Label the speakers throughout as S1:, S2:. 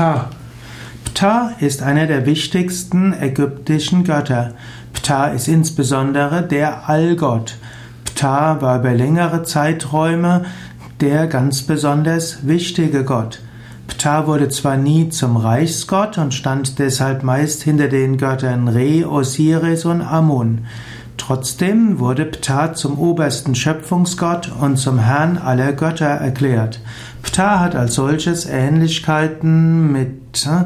S1: Ptah. Ptah ist einer der wichtigsten ägyptischen Götter. Ptah ist insbesondere der Allgott. Ptah war über längere Zeiträume der ganz besonders wichtige Gott. Ptah wurde zwar nie zum Reichsgott und stand deshalb meist hinter den Göttern Re, Osiris und Amun. Trotzdem wurde Ptah zum obersten Schöpfungsgott und zum Herrn aller Götter erklärt. Ptah hat als solches Ähnlichkeiten mit äh,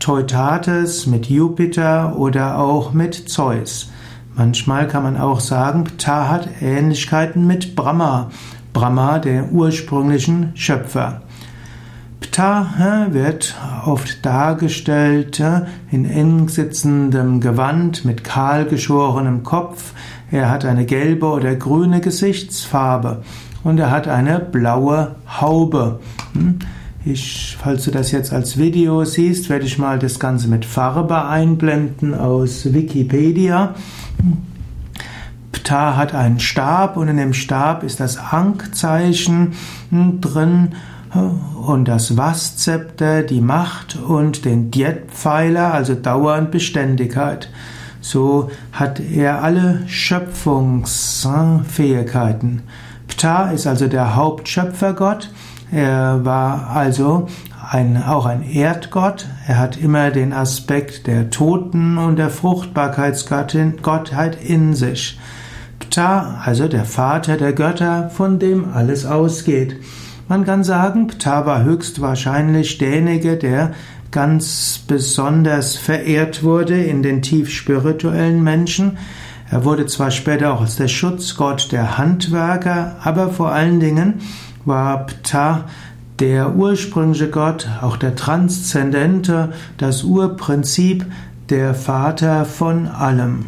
S1: Teutates, mit Jupiter oder auch mit Zeus. Manchmal kann man auch sagen, Ptah hat Ähnlichkeiten mit Brahma, Brahma, der ursprünglichen Schöpfer. Ptah wird oft dargestellt in eng sitzendem Gewand mit kahl geschorenem Kopf. Er hat eine gelbe oder grüne Gesichtsfarbe und er hat eine blaue Haube. Hm? Ich, falls du das jetzt als Video siehst, werde ich mal das Ganze mit Farbe einblenden aus Wikipedia. Ptah hat einen Stab und in dem Stab ist das Ankzeichen drin und das Was-Zepter, die Macht und den Diet-Pfeiler, also Dauer und Beständigkeit. So hat er alle Schöpfungsfähigkeiten. Ptah ist also der Hauptschöpfergott. Er war also ein, auch ein Erdgott. Er hat immer den Aspekt der Toten und der Fruchtbarkeitsgottheit in sich. Ptah, also der Vater der Götter, von dem alles ausgeht. Man kann sagen, Ptah war höchstwahrscheinlich derjenige, der ganz besonders verehrt wurde in den tief spirituellen Menschen. Er wurde zwar später auch als der Schutzgott der Handwerker, aber vor allen Dingen war Ptah der ursprüngliche Gott, auch der Transzendente, das Urprinzip, der Vater von allem.